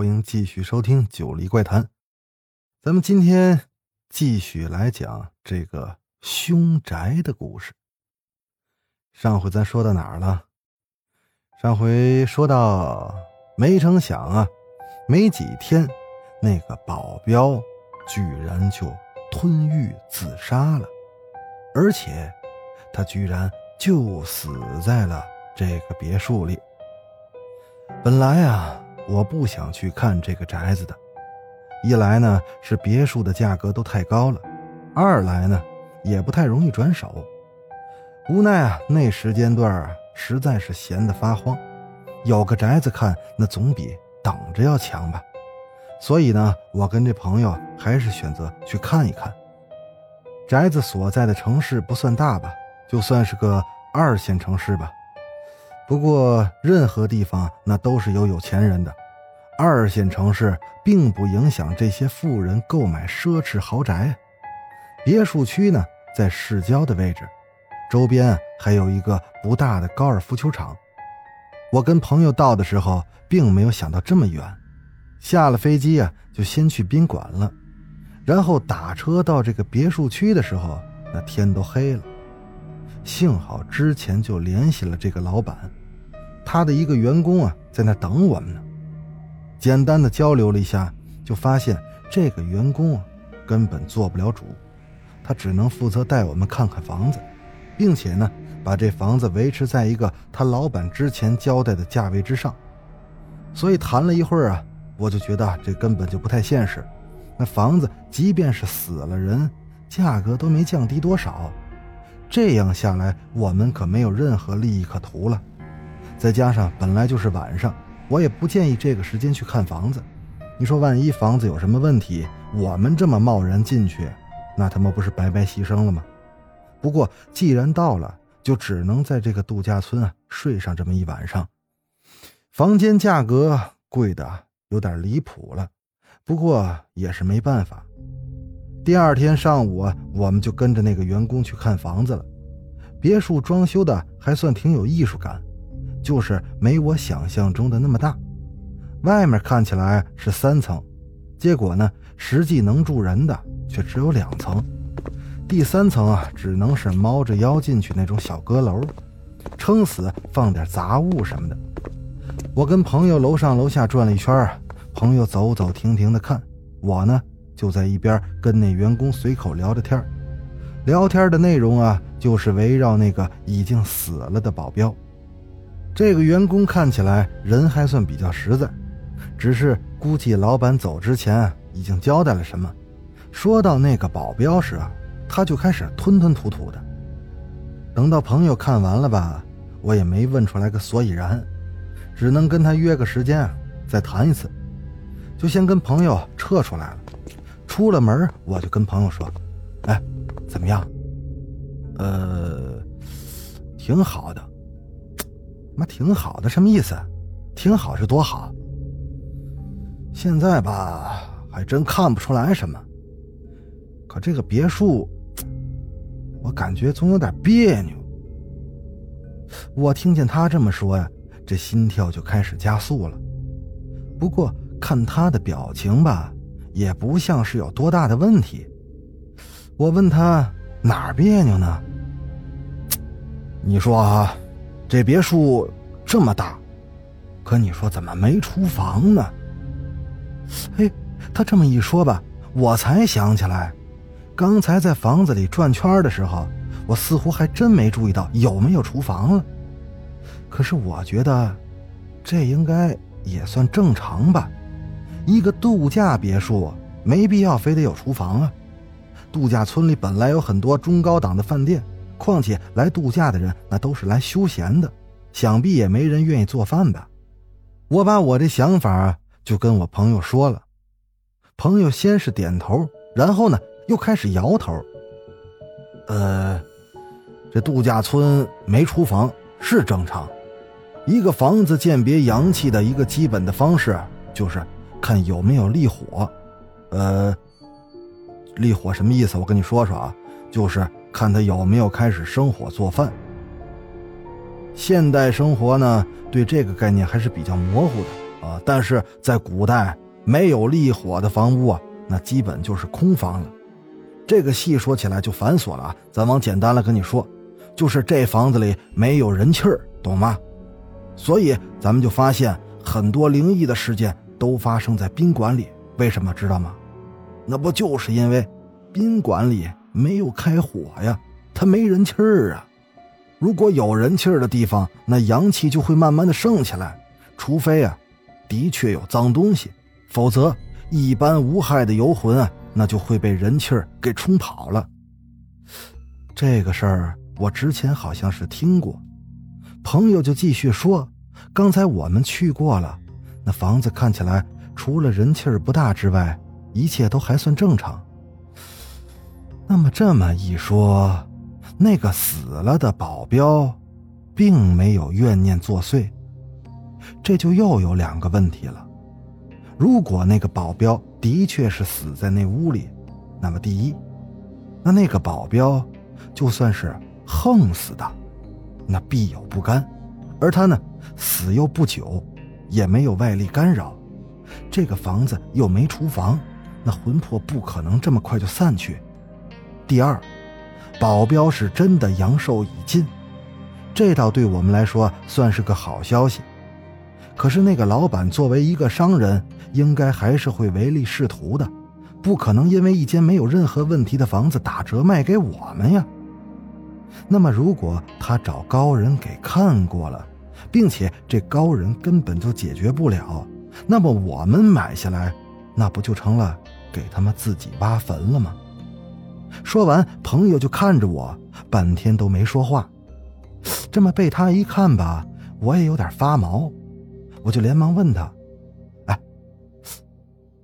欢迎继续收听《九黎怪谈》。咱们今天继续来讲这个凶宅的故事。上回咱说到哪儿了？上回说到，没成想啊，没几天，那个保镖居然就吞狱自杀了，而且他居然就死在了这个别墅里。本来啊，我不想去看这个宅子的。一来呢是别墅的价格都太高了，二来呢也不太容易转手。无奈啊，那时间段啊实在是闲得发慌，有个宅子看那总比等着要强吧。所以呢，我跟这朋友还是选择去看一看。宅子所在的城市不算大吧，就算是个二线城市吧。不过任何地方那都是有有钱人的。二线城市并不影响这些富人购买奢侈豪宅。别墅区呢，在市郊的位置，周边还有一个不大的高尔夫球场。我跟朋友到的时候，并没有想到这么远。下了飞机啊，就先去宾馆了，然后打车到这个别墅区的时候，那天都黑了。幸好之前就联系了这个老板，他的一个员工啊，在那等我们呢。简单的交流了一下，就发现这个员工啊，根本做不了主，他只能负责带我们看看房子，并且呢，把这房子维持在一个他老板之前交代的价位之上。所以谈了一会儿啊，我就觉得这根本就不太现实。那房子即便是死了人，价格都没降低多少，这样下来我们可没有任何利益可图了。再加上本来就是晚上。我也不建议这个时间去看房子，你说万一房子有什么问题，我们这么贸然进去，那他妈不是白白牺牲了吗？不过既然到了，就只能在这个度假村啊睡上这么一晚上。房间价格贵的有点离谱了，不过也是没办法。第二天上午，我们就跟着那个员工去看房子了。别墅装修的还算挺有艺术感。就是没我想象中的那么大，外面看起来是三层，结果呢，实际能住人的却只有两层。第三层啊，只能是猫着腰进去那种小阁楼，撑死放点杂物什么的。我跟朋友楼上楼下转了一圈，朋友走走停停的看，我呢就在一边跟那员工随口聊着天聊天的内容啊，就是围绕那个已经死了的保镖。这个员工看起来人还算比较实在，只是估计老板走之前已经交代了什么。说到那个保镖时啊，他就开始吞吞吐吐的。等到朋友看完了吧，我也没问出来个所以然，只能跟他约个时间再谈一次。就先跟朋友撤出来了。出了门，我就跟朋友说：“哎，怎么样？呃，挺好的。”妈挺好的，什么意思？挺好是多好？现在吧，还真看不出来什么。可这个别墅，我感觉总有点别扭。我听见他这么说呀，这心跳就开始加速了。不过看他的表情吧，也不像是有多大的问题。我问他哪儿别扭呢？你说啊？这别墅这么大，可你说怎么没厨房呢？哎，他这么一说吧，我才想起来，刚才在房子里转圈的时候，我似乎还真没注意到有没有厨房了。可是我觉得，这应该也算正常吧。一个度假别墅没必要非得有厨房啊。度假村里本来有很多中高档的饭店。况且来度假的人那都是来休闲的，想必也没人愿意做饭吧。我把我的想法就跟我朋友说了，朋友先是点头，然后呢又开始摇头。呃，这度假村没厨房是正常。一个房子鉴别阳气的一个基本的方式就是看有没有立火。呃，立火什么意思？我跟你说说啊，就是看他有没有开始生火做饭。现代生活呢，对这个概念还是比较模糊的啊。但是在古代，没有立火的房屋啊，那基本就是空房了。这个细说起来就繁琐了啊，咱往简单了跟你说，就是这房子里没有人气儿，懂吗？所以咱们就发现很多灵异的事件都发生在宾馆里，为什么知道吗？那不就是因为宾馆里没有开火呀，它没人气儿啊。如果有人气儿的地方，那阳气就会慢慢的升起来。除非啊，的确有脏东西，否则一般无害的游魂啊。那就会被人气儿给冲跑了。这个事儿我之前好像是听过。朋友就继续说：“刚才我们去过了，那房子看起来除了人气儿不大之外，一切都还算正常。那么这么一说，那个死了的保镖，并没有怨念作祟，这就又有两个问题了。如果那个保镖……”的确是死在那屋里，那么第一，那那个保镖就算是横死的，那必有不甘，而他呢死又不久，也没有外力干扰，这个房子又没厨房，那魂魄不可能这么快就散去。第二，保镖是真的阳寿已尽，这倒对我们来说算是个好消息。可是那个老板作为一个商人，应该还是会唯利是图的，不可能因为一间没有任何问题的房子打折卖给我们呀。那么，如果他找高人给看过了，并且这高人根本就解决不了，那么我们买下来，那不就成了给他们自己挖坟了吗？说完，朋友就看着我，半天都没说话。这么被他一看吧，我也有点发毛。我就连忙问他：“哎，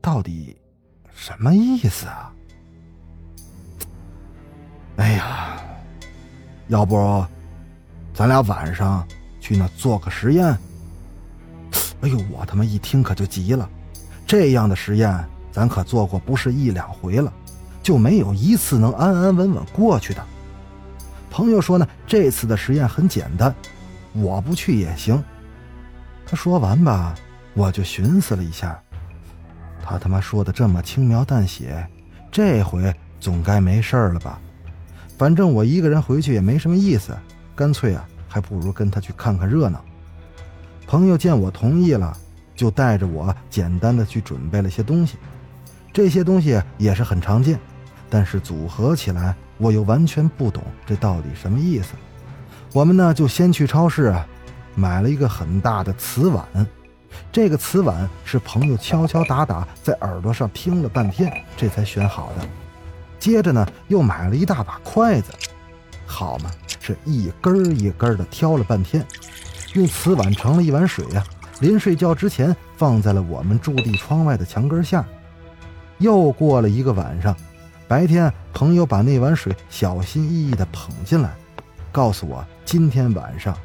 到底什么意思啊？”哎呀，要不咱俩晚上去那做个实验？哎呦，我他妈一听可就急了，这样的实验咱可做过不是一两回了，就没有一次能安安稳稳过去的。朋友说呢，这次的实验很简单，我不去也行。他说完吧，我就寻思了一下，他他妈说的这么轻描淡写，这回总该没事了吧？反正我一个人回去也没什么意思，干脆啊，还不如跟他去看看热闹。朋友见我同意了，就带着我简单的去准备了些东西，这些东西也是很常见，但是组合起来我又完全不懂这到底什么意思。我们呢就先去超市啊。买了一个很大的瓷碗，这个瓷碗是朋友敲敲打打在耳朵上听了半天，这才选好的。接着呢，又买了一大把筷子，好嘛，是一根一根的挑了半天，用瓷碗盛了一碗水呀。临睡觉之前，放在了我们驻地窗外的墙根下。又过了一个晚上，白天朋友把那碗水小心翼翼地捧进来，告诉我今天晚上。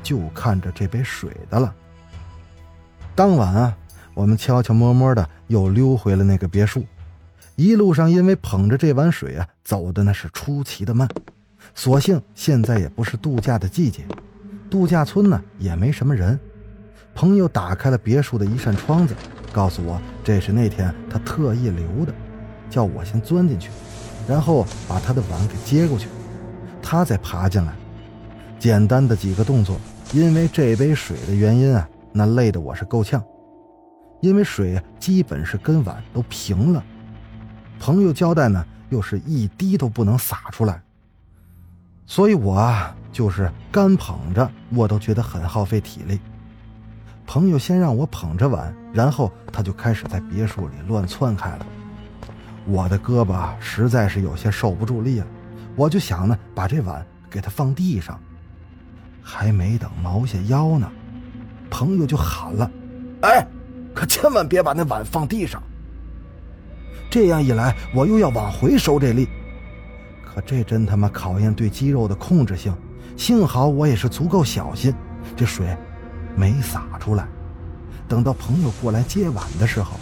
就看着这杯水的了。当晚啊，我们悄悄摸摸的又溜回了那个别墅。一路上因为捧着这碗水啊，走的那是出奇的慢。所幸现在也不是度假的季节，度假村呢也没什么人。朋友打开了别墅的一扇窗子，告诉我这是那天他特意留的，叫我先钻进去，然后把他的碗给接过去，他再爬进来。简单的几个动作，因为这杯水的原因啊，那累得我是够呛。因为水基本是跟碗都平了，朋友交代呢，又是一滴都不能洒出来，所以我啊就是干捧着，我都觉得很耗费体力。朋友先让我捧着碗，然后他就开始在别墅里乱窜开了。我的胳膊实在是有些受不住力了，我就想呢，把这碗给他放地上。还没等猫下腰呢，朋友就喊了：“哎，可千万别把那碗放地上！”这样一来，我又要往回收这力，可这真他妈考验对肌肉的控制性。幸好我也是足够小心，这水没洒出来。等到朋友过来接碗的时候，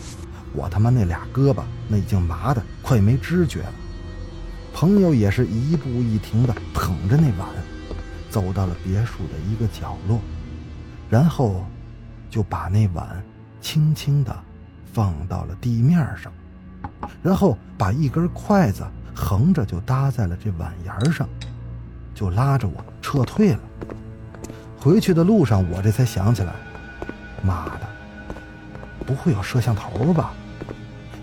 我他妈那俩胳膊那已经麻的快没知觉了。朋友也是一步一停的捧着那碗，走到了别墅的一个角落，然后就把那碗轻轻的放到了地面上，然后把一根筷子横着就搭在了这碗沿上，就拉着我撤退了。回去的路上，我这才想起来，妈的，不会有摄像头吧？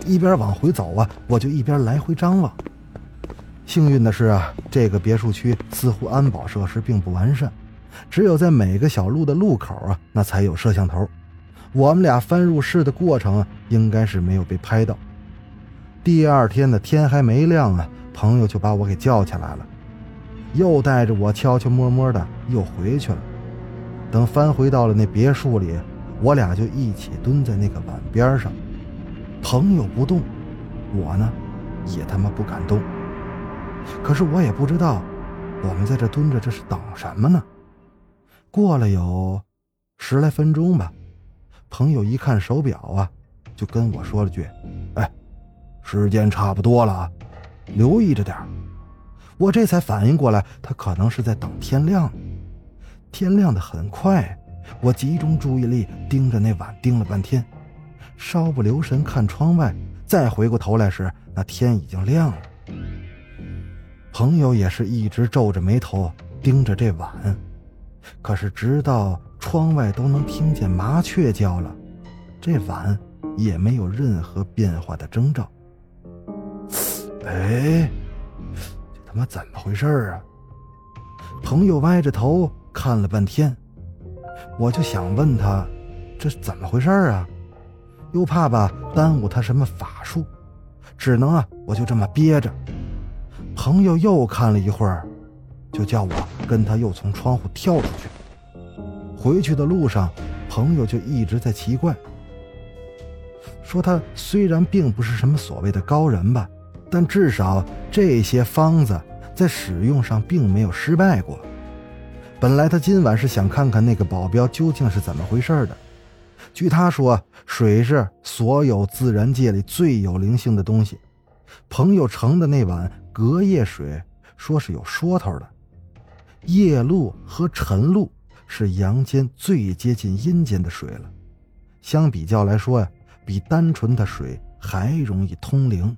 一边往回走啊，我就一边来回张望。幸运的是啊，这个别墅区似乎安保设施并不完善，只有在每个小路的路口啊，那才有摄像头。我们俩翻入室的过程，应该是没有被拍到。第二天的天还没亮啊，朋友就把我给叫起来了，又带着我悄悄摸摸的又回去了。等翻回到了那别墅里，我俩就一起蹲在那个碗边上，朋友不动，我呢，也他妈不敢动。可是我也不知道，我们在这蹲着，这是等什么呢？过了有十来分钟吧，朋友一看手表啊，就跟我说了句：“哎，时间差不多了啊，留意着点我这才反应过来，他可能是在等天亮。天亮的很快，我集中注意力盯着那碗盯了半天，稍不留神看窗外，再回过头来时，那天已经亮了。朋友也是一直皱着眉头盯着这碗，可是直到窗外都能听见麻雀叫了，这碗也没有任何变化的征兆。哎，这他妈怎么回事啊？朋友歪着头看了半天，我就想问他，这是怎么回事啊？又怕吧耽误他什么法术，只能啊，我就这么憋着。朋友又看了一会儿，就叫我跟他又从窗户跳出去。回去的路上，朋友就一直在奇怪，说他虽然并不是什么所谓的高人吧，但至少这些方子在使用上并没有失败过。本来他今晚是想看看那个保镖究竟是怎么回事的。据他说，水是所有自然界里最有灵性的东西。朋友盛的那碗。隔夜水说是有说头的，夜露和晨露是阳间最接近阴间的水了，相比较来说呀，比单纯的水还容易通灵。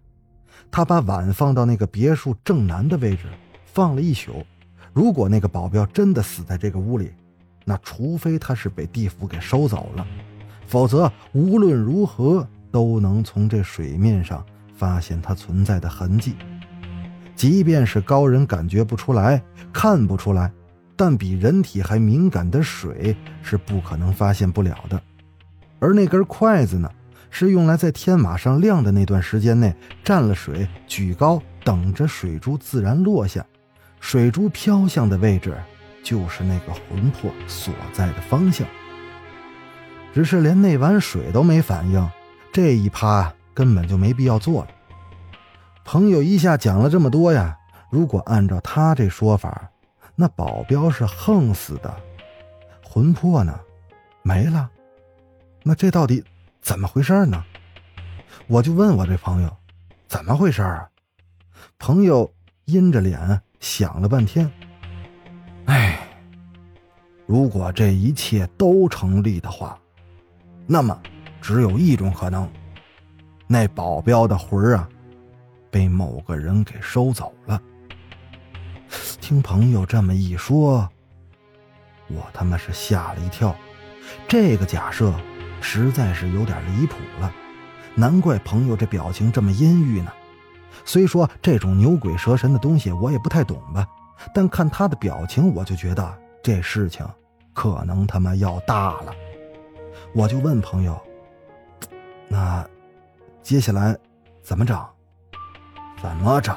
他把碗放到那个别墅正南的位置，放了一宿。如果那个保镖真的死在这个屋里，那除非他是被地府给收走了，否则无论如何都能从这水面上发现它存在的痕迹。即便是高人感觉不出来、看不出来，但比人体还敏感的水是不可能发现不了的。而那根筷子呢，是用来在天马上亮的那段时间内蘸了水，举高，等着水珠自然落下。水珠飘向的位置，就是那个魂魄所在的方向。只是连那碗水都没反应，这一趴根本就没必要做了。朋友一下讲了这么多呀，如果按照他这说法，那保镖是横死的，魂魄呢，没了，那这到底怎么回事呢？我就问我这朋友，怎么回事啊？朋友阴着脸想了半天，哎，如果这一切都成立的话，那么只有一种可能，那保镖的魂儿啊。被某个人给收走了。听朋友这么一说，我他妈是吓了一跳。这个假设实在是有点离谱了，难怪朋友这表情这么阴郁呢。虽说这种牛鬼蛇神的东西我也不太懂吧，但看他的表情，我就觉得这事情可能他妈要大了。我就问朋友：“那接下来怎么整？”怎么整？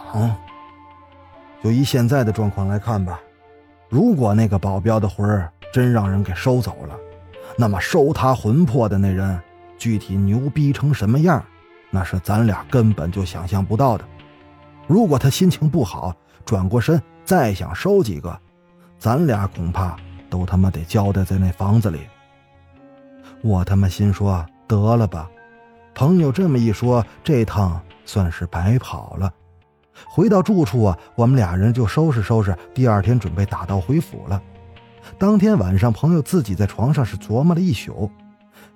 就以现在的状况来看吧，如果那个保镖的魂儿真让人给收走了，那么收他魂魄的那人具体牛逼成什么样，那是咱俩根本就想象不到的。如果他心情不好，转过身再想收几个，咱俩恐怕都他妈得交代在那房子里。我他妈心说得了吧，朋友这么一说，这趟算是白跑了。回到住处啊，我们俩人就收拾收拾，第二天准备打道回府了。当天晚上，朋友自己在床上是琢磨了一宿，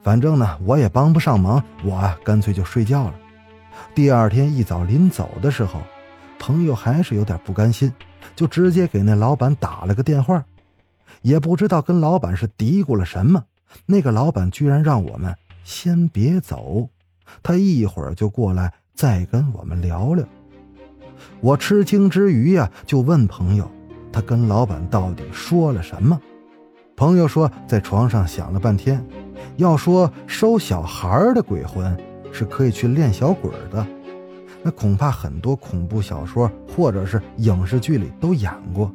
反正呢我也帮不上忙，我啊干脆就睡觉了。第二天一早临走的时候，朋友还是有点不甘心，就直接给那老板打了个电话，也不知道跟老板是嘀咕了什么，那个老板居然让我们先别走，他一会儿就过来再跟我们聊聊。我吃惊之余呀，就问朋友。他跟老板到底说了什么？朋友说，在床上想了半天，要说收小孩的鬼魂是可以去练小鬼的，那恐怕很多恐怖小说或者是影视剧里都演过。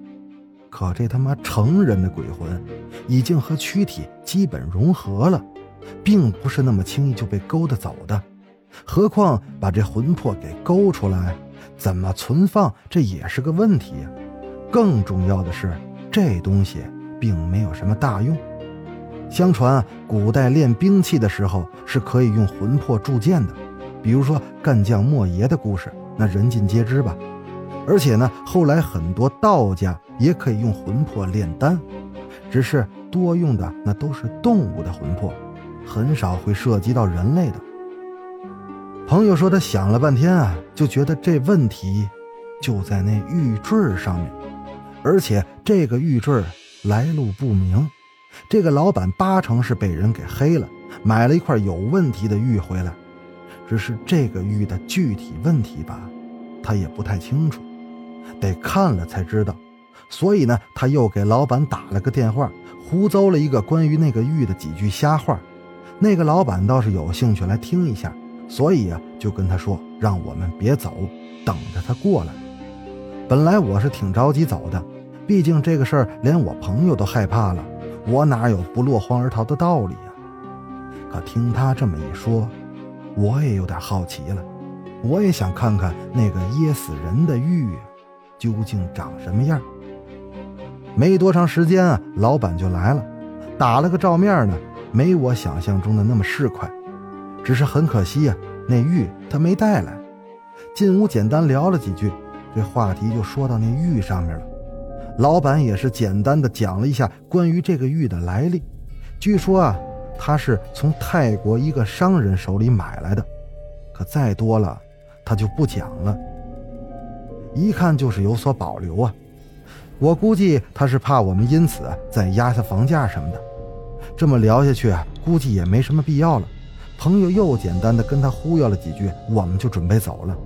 可这他妈成人的鬼魂，已经和躯体基本融合了，并不是那么轻易就被勾得走的。何况把这魂魄给勾出来，怎么存放，这也是个问题呀。更重要的是，这东西并没有什么大用。相传，古代练兵器的时候是可以用魂魄铸剑的，比如说干将莫邪的故事，那人尽皆知吧。而且呢，后来很多道家也可以用魂魄炼丹，只是多用的那都是动物的魂魄，很少会涉及到人类的。朋友说，他想了半天啊，就觉得这问题就在那玉坠上面。而且这个玉坠来路不明，这个老板八成是被人给黑了，买了一块有问题的玉回来。只是这个玉的具体问题吧，他也不太清楚，得看了才知道。所以呢，他又给老板打了个电话，胡诌了一个关于那个玉的几句瞎话。那个老板倒是有兴趣来听一下，所以啊，就跟他说让我们别走，等着他过来。本来我是挺着急走的。毕竟这个事儿连我朋友都害怕了，我哪有不落荒而逃的道理呀？可听他这么一说，我也有点好奇了，我也想看看那个噎死人的玉究竟长什么样。没多长时间啊，老板就来了，打了个照面呢，没我想象中的那么市侩，只是很可惜呀，那玉他没带来。进屋简单聊了几句，这话题就说到那玉上面了。老板也是简单的讲了一下关于这个玉的来历，据说啊，他是从泰国一个商人手里买来的，可再多了，他就不讲了。一看就是有所保留啊，我估计他是怕我们因此再压下房价什么的。这么聊下去，估计也没什么必要了。朋友又简单的跟他忽悠了几句，我们就准备走了。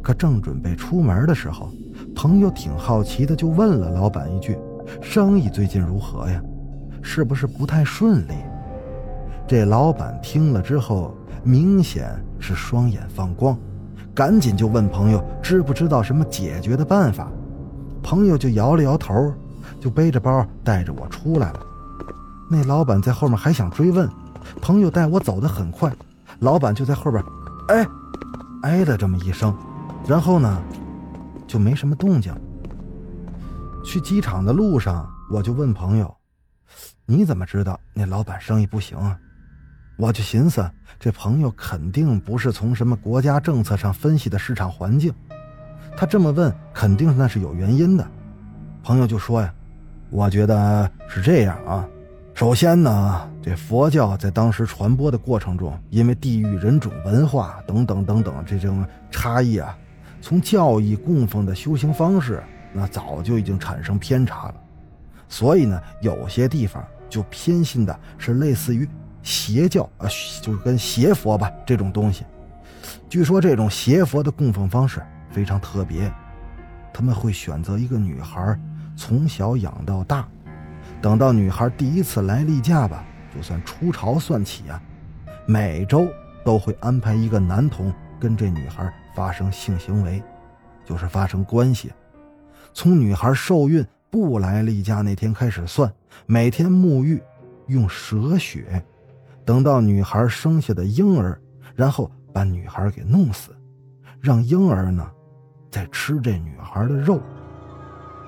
可正准备出门的时候。朋友挺好奇的，就问了老板一句：“生意最近如何呀？是不是不太顺利？”这老板听了之后，明显是双眼放光，赶紧就问朋友：“知不知道什么解决的办法？”朋友就摇了摇头，就背着包带着我出来了。那老板在后面还想追问，朋友带我走得很快，老板就在后边，哎，哎了这么一声，然后呢？就没什么动静。去机场的路上，我就问朋友：“你怎么知道那老板生意不行啊？”我就寻思，这朋友肯定不是从什么国家政策上分析的市场环境，他这么问，肯定那是有原因的。朋友就说呀：“我觉得是这样啊。首先呢，这佛教在当时传播的过程中，因为地域、人种、文化等等等等这种差异啊。”从教义供奉的修行方式，那早就已经产生偏差了，所以呢，有些地方就偏信的是类似于邪教啊，就是跟邪佛吧这种东西。据说这种邪佛的供奉方式非常特别，他们会选择一个女孩，从小养到大，等到女孩第一次来例假吧，就算出巢算起啊，每周都会安排一个男童跟这女孩。发生性行为，就是发生关系。从女孩受孕不来例假那天开始算，每天沐浴，用蛇血，等到女孩生下的婴儿，然后把女孩给弄死，让婴儿呢再吃这女孩的肉。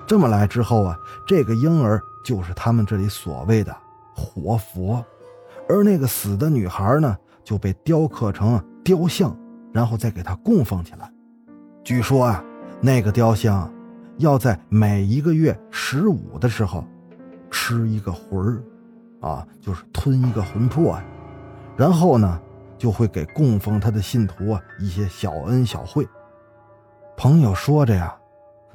这么来之后啊，这个婴儿就是他们这里所谓的活佛，而那个死的女孩呢就被雕刻成雕像，然后再给她供奉起来。据说啊，那个雕像要在每一个月十五的时候吃一个魂儿，啊，就是吞一个魂魄呀。然后呢，就会给供奉他的信徒啊一些小恩小惠。朋友说着呀，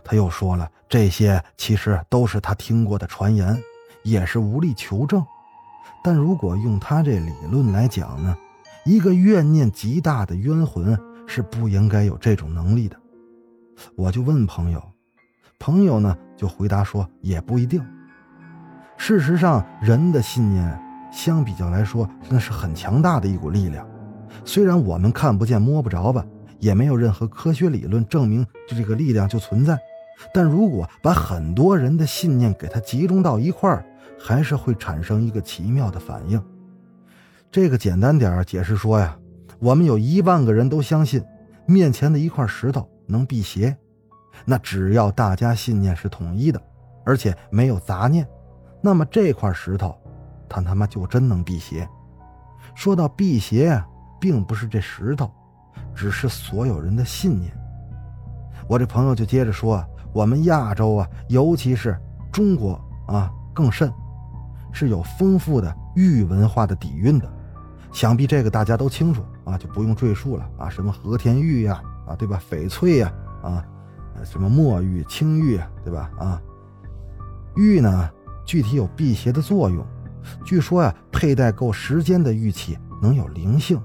他又说了，这些其实都是他听过的传言，也是无力求证。但如果用他这理论来讲呢，一个怨念极大的冤魂是不应该有这种能力的。我就问朋友，朋友呢就回答说也不一定。事实上，人的信念。相比较来说，那是很强大的一股力量。虽然我们看不见、摸不着吧，也没有任何科学理论证明这个力量就存在。但如果把很多人的信念给它集中到一块儿，还是会产生一个奇妙的反应。这个简单点解释说呀，我们有一万个人都相信面前的一块石头能辟邪，那只要大家信念是统一的，而且没有杂念，那么这块石头。他他妈就真能辟邪。说到辟邪，并不是这石头，只是所有人的信念。我这朋友就接着说：“我们亚洲啊，尤其是中国啊，更甚，是有丰富的玉文化的底蕴的。想必这个大家都清楚啊，就不用赘述了啊。什么和田玉呀，啊对吧？翡翠呀，啊，什么墨玉、青玉，对吧？啊，玉呢，具体有辟邪的作用。”据说呀，佩戴够时间的玉器能有灵性，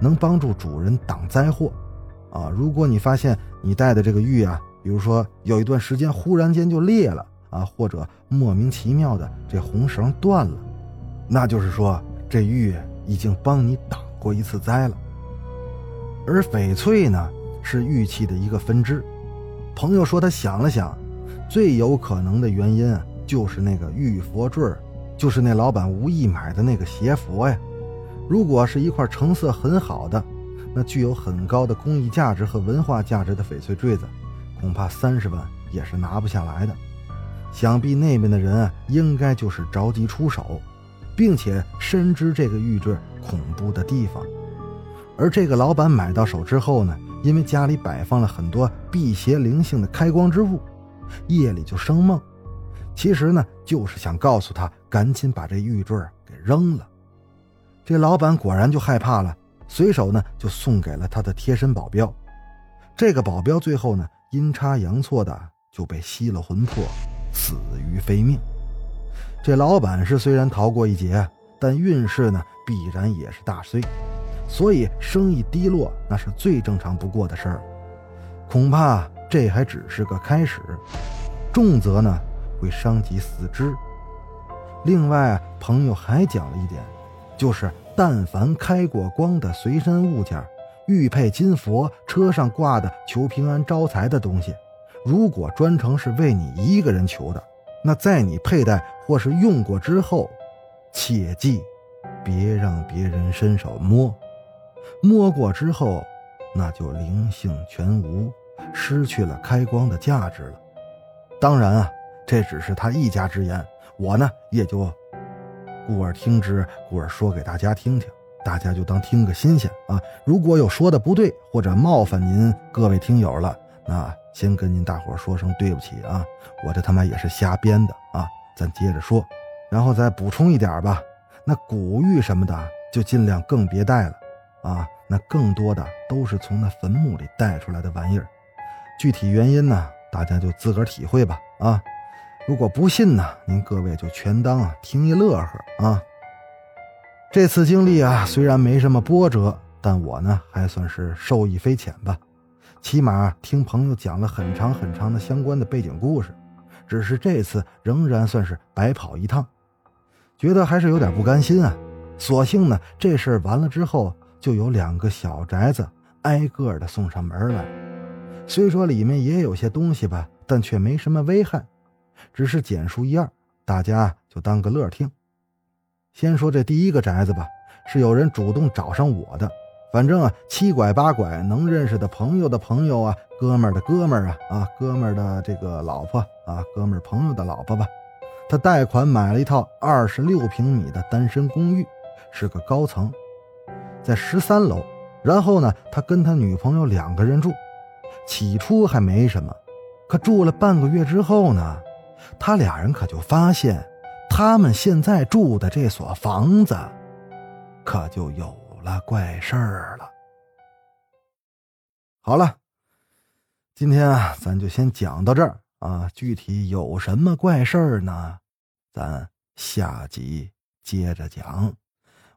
能帮助主人挡灾祸。啊，如果你发现你戴的这个玉啊，比如说有一段时间忽然间就裂了啊，或者莫名其妙的这红绳断了，那就是说这玉已经帮你挡过一次灾了。而翡翠呢，是玉器的一个分支。朋友说他想了想，最有可能的原因就是那个玉佛坠。就是那老板无意买的那个邪佛呀，如果是一块成色很好的，那具有很高的工艺价值和文化价值的翡翠坠子，恐怕三十万也是拿不下来的。想必那边的人啊，应该就是着急出手，并且深知这个玉坠恐怖的地方。而这个老板买到手之后呢，因为家里摆放了很多辟邪灵性的开光之物，夜里就生梦。其实呢，就是想告诉他赶紧把这玉坠给扔了。这老板果然就害怕了，随手呢就送给了他的贴身保镖。这个保镖最后呢阴差阳错的就被吸了魂魄，死于非命。这老板是虽然逃过一劫，但运势呢必然也是大衰，所以生意低落那是最正常不过的事儿。恐怕这还只是个开始，重则呢。会伤及四肢。另外，朋友还讲了一点，就是但凡开过光的随身物件，玉佩、金佛、车上挂的求平安、招财的东西，如果专程是为你一个人求的，那在你佩戴或是用过之后，切记别让别人伸手摸，摸过之后，那就灵性全无，失去了开光的价值了。当然啊。这只是他一家之言，我呢也就故而听之，故而说给大家听听，大家就当听个新鲜啊。如果有说的不对或者冒犯您各位听友了，那先跟您大伙说声对不起啊，我这他妈也是瞎编的啊。咱接着说，然后再补充一点吧，那古玉什么的就尽量更别带了啊，那更多的都是从那坟墓里带出来的玩意儿，具体原因呢，大家就自个儿体会吧啊。如果不信呢，您各位就全当啊听一乐呵啊。这次经历啊，虽然没什么波折，但我呢还算是受益匪浅吧。起码听朋友讲了很长很长的相关的背景故事，只是这次仍然算是白跑一趟，觉得还是有点不甘心啊。索性呢，这事儿完了之后，就有两个小宅子挨个的送上门来。虽说里面也有些东西吧，但却没什么危害。只是简述一二，大家就当个乐听。先说这第一个宅子吧，是有人主动找上我的，反正啊，七拐八拐能认识的朋友的朋友啊，哥们儿的哥们儿啊，啊，哥们儿的这个老婆啊，哥们儿朋友的老婆吧，他贷款买了一套二十六平米的单身公寓，是个高层，在十三楼。然后呢，他跟他女朋友两个人住，起初还没什么，可住了半个月之后呢，他俩人可就发现，他们现在住的这所房子，可就有。了怪事儿了。好了，今天啊，咱就先讲到这儿啊。具体有什么怪事儿呢？咱下集接着讲。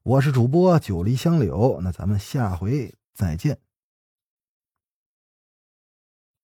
我是主播九黎香柳，那咱们下回再见。